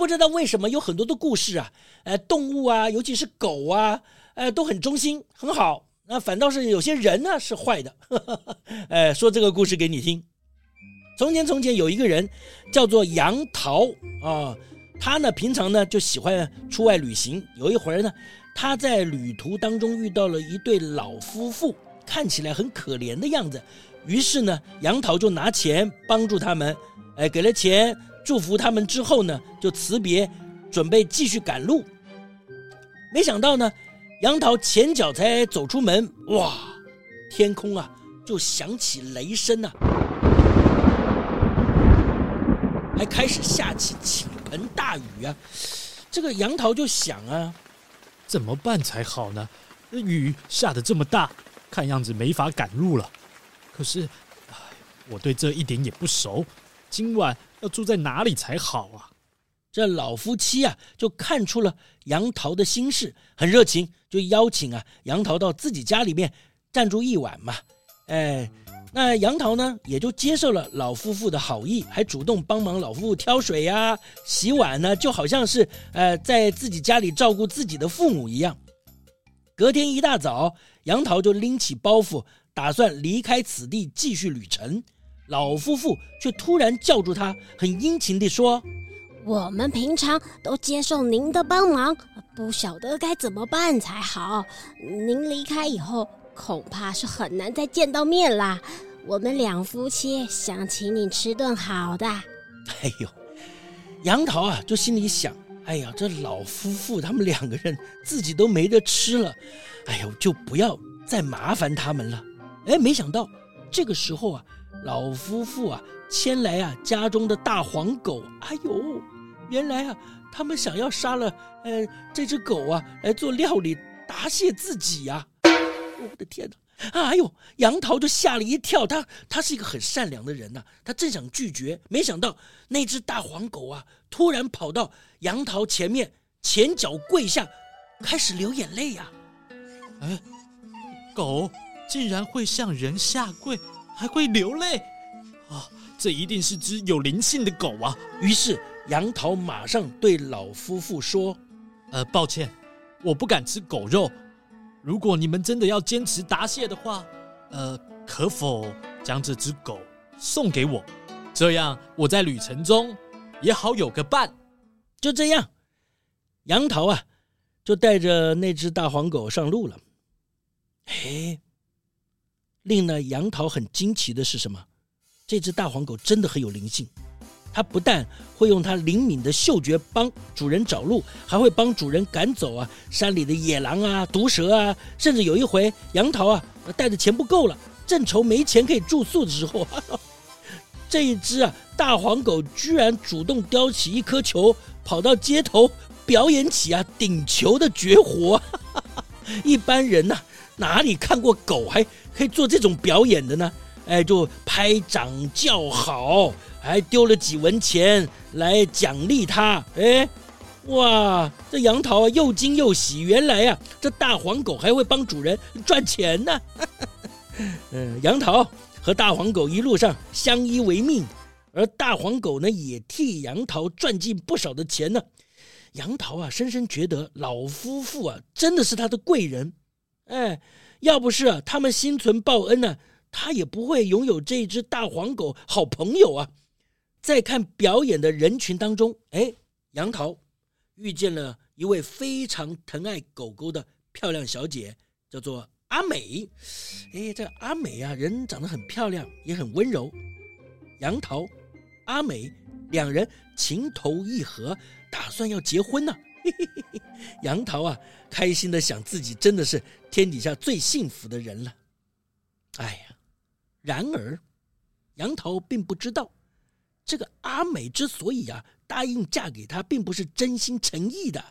不知道为什么有很多的故事啊，呃，动物啊，尤其是狗啊，呃，都很忠心，很好。那反倒是有些人呢是坏的。呵呵，呃，说这个故事给你听。从前从前有一个人叫做杨桃啊，他呢平常呢就喜欢出外旅行。有一回呢，他在旅途当中遇到了一对老夫妇，看起来很可怜的样子。于是呢，杨桃就拿钱帮助他们，哎，给了钱。祝福他们之后呢，就辞别，准备继续赶路。没想到呢，杨桃前脚才走出门，哇，天空啊就响起雷声啊，还开始下起倾盆大雨啊。这个杨桃就想啊，怎么办才好呢？雨下得这么大，看样子没法赶路了。可是，我对这一点也不熟，今晚。要住在哪里才好啊？这老夫妻啊，就看出了杨桃的心事，很热情，就邀请啊杨桃到自己家里面暂住一晚嘛。哎，那杨桃呢，也就接受了老夫妇的好意，还主动帮忙老夫妇挑水呀、洗碗呢，就好像是呃在自己家里照顾自己的父母一样。隔天一大早，杨桃就拎起包袱，打算离开此地，继续旅程。老夫妇却突然叫住他，很殷勤地说：“我们平常都接受您的帮忙，不晓得该怎么办才好。您离开以后，恐怕是很难再见到面啦。我们两夫妻想请你吃顿好的。”哎呦，杨桃啊，就心里想：“哎呀，这老夫妇他们两个人自己都没得吃了，哎呦，就不要再麻烦他们了。”哎，没想到这个时候啊。老夫妇啊，牵来啊家中的大黄狗。哎呦，原来啊，他们想要杀了呃这只狗啊来做料理答谢自己呀、我的天哪！哎呦，杨桃就吓了一跳。他他是一个很善良的人呐、啊，他正想拒绝，没想到那只大黄狗啊突然跑到杨桃前面，前脚跪下，开始流眼泪呀、啊！哎，狗竟然会向人下跪！还会流泪啊、哦！这一定是只有灵性的狗啊！于是杨桃马上对老夫妇说：“呃，抱歉，我不敢吃狗肉。如果你们真的要坚持答谢的话，呃，可否将这只狗送给我？这样我在旅程中也好有个伴。”就这样，杨桃啊，就带着那只大黄狗上路了。嘿。令呢杨桃很惊奇的是什么？这只大黄狗真的很有灵性，它不但会用它灵敏的嗅觉帮主人找路，还会帮主人赶走啊山里的野狼啊、毒蛇啊。甚至有一回，杨桃啊带的钱不够了，正愁没钱可以住宿的时候，哈哈，这一只啊大黄狗居然主动叼起一颗球，跑到街头表演起啊顶球的绝活。一般人呐、啊、哪里看过狗还？可以做这种表演的呢，哎，就拍掌叫好，还丢了几文钱来奖励他。哎，哇，这杨桃啊又惊又喜，原来啊这大黄狗还会帮主人赚钱呢。嗯，杨桃和大黄狗一路上相依为命，而大黄狗呢也替杨桃赚进不少的钱呢。杨桃啊深深觉得老夫妇啊真的是他的贵人，哎。要不是啊，他们心存报恩呢、他也不会拥有这只大黄狗好朋友啊。在看表演的人群当中，哎，杨桃遇见了一位非常疼爱狗狗的漂亮小姐，叫做阿美。哎，这阿美啊，人长得很漂亮，也很温柔。杨桃、阿美两人情投意合，打算要结婚呢、杨桃啊，开心的想自己真的是天底下最幸福的人了。哎呀，然而杨桃并不知道，这个阿美之所以啊答应嫁给他，并不是真心诚意的。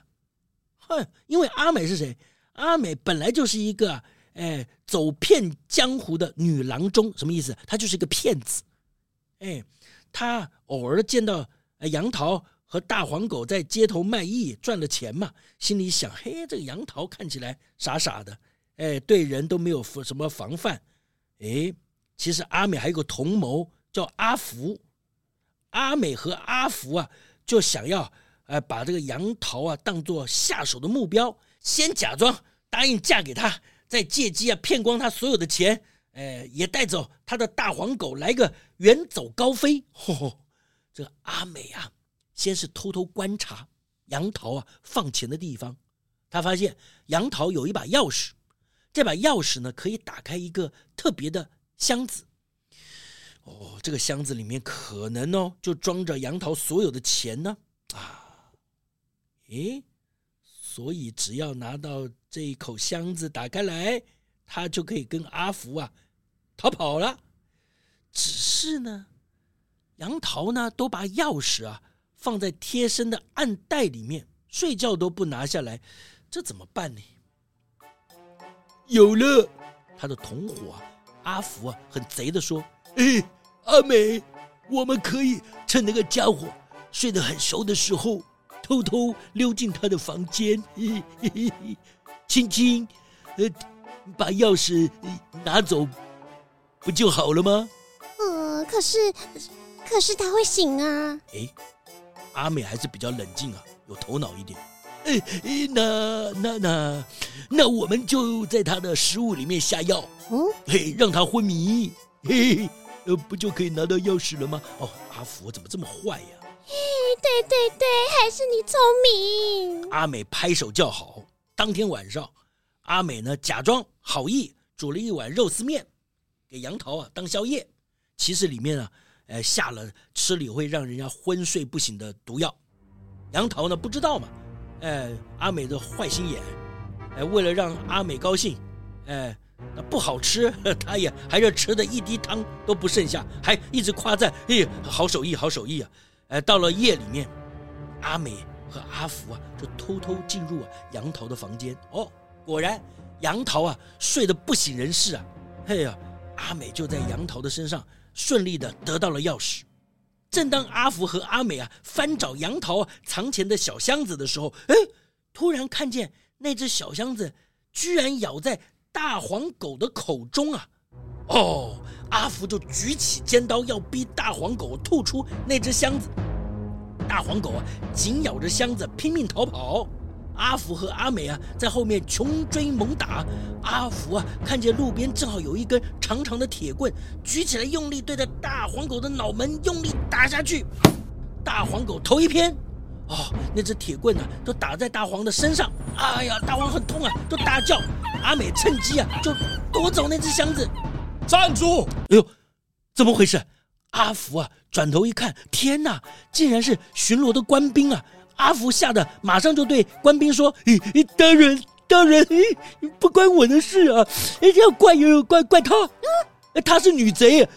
哼，因为阿美是谁？阿美本来就是一个哎走骗江湖的女郎中，什么意思？她就是一个骗子。哎，她偶尔见到杨桃。和大黄狗在街头卖艺赚了钱嘛，心里想：嘿，这个杨桃看起来傻傻的，哎，对人都没有什么防范。哎，其实阿美还有个同谋叫阿福，阿美和阿福啊，就想要呃把这个杨桃啊当做下手的目标，先假装答应嫁给他，再借机啊骗光他所有的钱，哎，也带走他的大黄狗，来个远走高飞。吼吼，这阿美啊。先是偷偷观察杨桃啊放钱的地方，他发现杨桃有一把钥匙，这把钥匙呢可以打开一个特别的箱子。哦，这个箱子里面可能哦就装着杨桃所有的钱呢啊！诶，所以只要拿到这一口箱子打开来，他就可以跟阿福啊逃跑了。只是呢，杨桃呢都把钥匙啊。放在贴身的暗袋里面，睡觉都不拿下来，这怎么办呢？有了，他的同伙，阿福啊，很贼的说：“哎，阿美，我们可以趁那个家伙睡得很熟的时候，偷偷溜进他的房间，嘿嘿嘿，轻轻，呃，把钥匙拿走，不就好了吗？”呃，可是，可是他会醒啊。哎。阿美还是比较冷静啊，有头脑一点。哎哎，那那那那我们就在他的食物里面下药，嗯，嘿，让他昏迷，嘿，呃，不就可以拿到钥匙了吗？哦，阿福怎么这么坏呀？嘿，对对对，还是你聪明。阿美拍手叫好。当天晚上，阿美呢假装好意煮了一碗肉丝面给杨桃啊当宵夜，其实里面啊。呃，下了吃了会让人家昏睡不醒的毒药，杨桃呢不知道嘛？哎，阿美的坏心眼，哎，为了让阿美高兴，哎，那不好吃，他也还是吃的一滴汤都不剩下，还一直夸赞，哎，好手艺，好手艺啊！哎，到了夜里面，阿美和阿福啊就偷偷进入杨桃的房间，哦，果然杨桃啊睡得不省人事啊，嘿呀，阿美就在杨桃的身上。顺利的得到了钥匙。正当阿福和阿美啊翻找杨桃藏钱的小箱子的时候，哎，突然看见那只小箱子居然咬在大黄狗的口中啊！哦，阿福就举起尖刀要逼大黄狗吐出那只箱子。大黄狗啊紧咬着箱子拼命逃跑。阿福和阿美啊，在后面穷追猛打。阿福啊，看见路边正好有一根长长的铁棍，举起来用力对着大黄狗的脑门用力打下去。大黄狗头一偏，哦，那只铁棍呢、啊，都打在大黄的身上。哎呀，大黄很痛啊，都大叫。阿美趁机啊，就夺走那只箱子。站住！哎呦，怎么回事？阿福啊，转头一看，天哪，竟然是巡逻的官兵啊！阿福吓得马上就对官兵说：“咦、欸，大人，大人，不关我的事啊！要怪有怪怪他，他是女贼，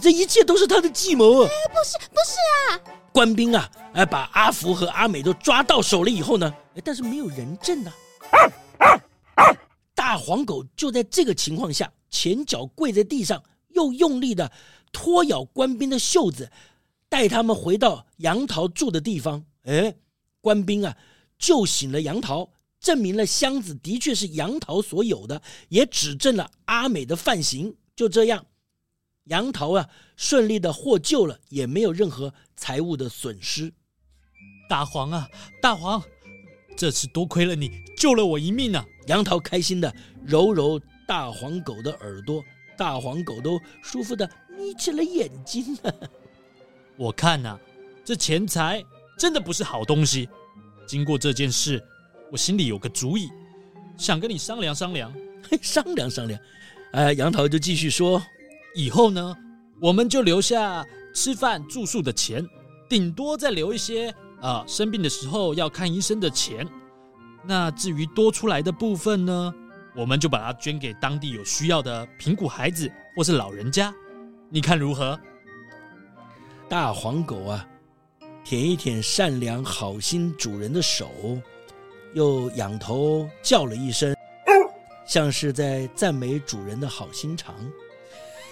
这一切都是他的计谋啊！不是，不是啊！”官兵啊，哎，把阿福和阿美都抓到手了以后呢，但是没有人证啊。大黄狗就在这个情况下，前脚跪在地上，又用力的拖咬官兵的袖子，带他们回到杨桃住的地方。哎。官兵啊，救醒了杨桃，证明了箱子的确是杨桃所有的，也指证了阿美的犯行。就这样，杨桃啊顺利的获救了，也没有任何财物的损失。大黄啊，大黄，这次多亏了你救了我一命啊！杨桃开心的揉揉大黄狗的耳朵，大黄狗都舒服的眯起了眼睛。我看呐、啊，这钱财。真的不是好东西。经过这件事，我心里有个主意，想跟你商量商量。商量商量。哎，杨桃就继续说：“以后呢，我们就留下吃饭住宿的钱，顶多再留一些啊、呃，生病的时候要看医生的钱。那至于多出来的部分呢，我们就把它捐给当地有需要的贫苦孩子或是老人家，你看如何？大黄狗啊，舔一舔善良好心主人的手，又仰头叫了一声，像是在赞美主人的好心肠。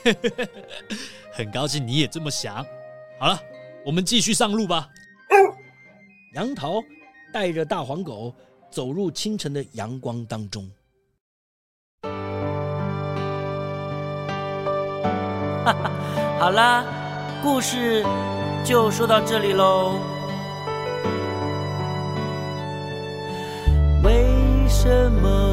很高兴你也这么想。好了，我们继续上路吧。杨桃带着大黄狗走入清晨的阳光当中。哈哈，好啦，故事就说到这里喽。为什么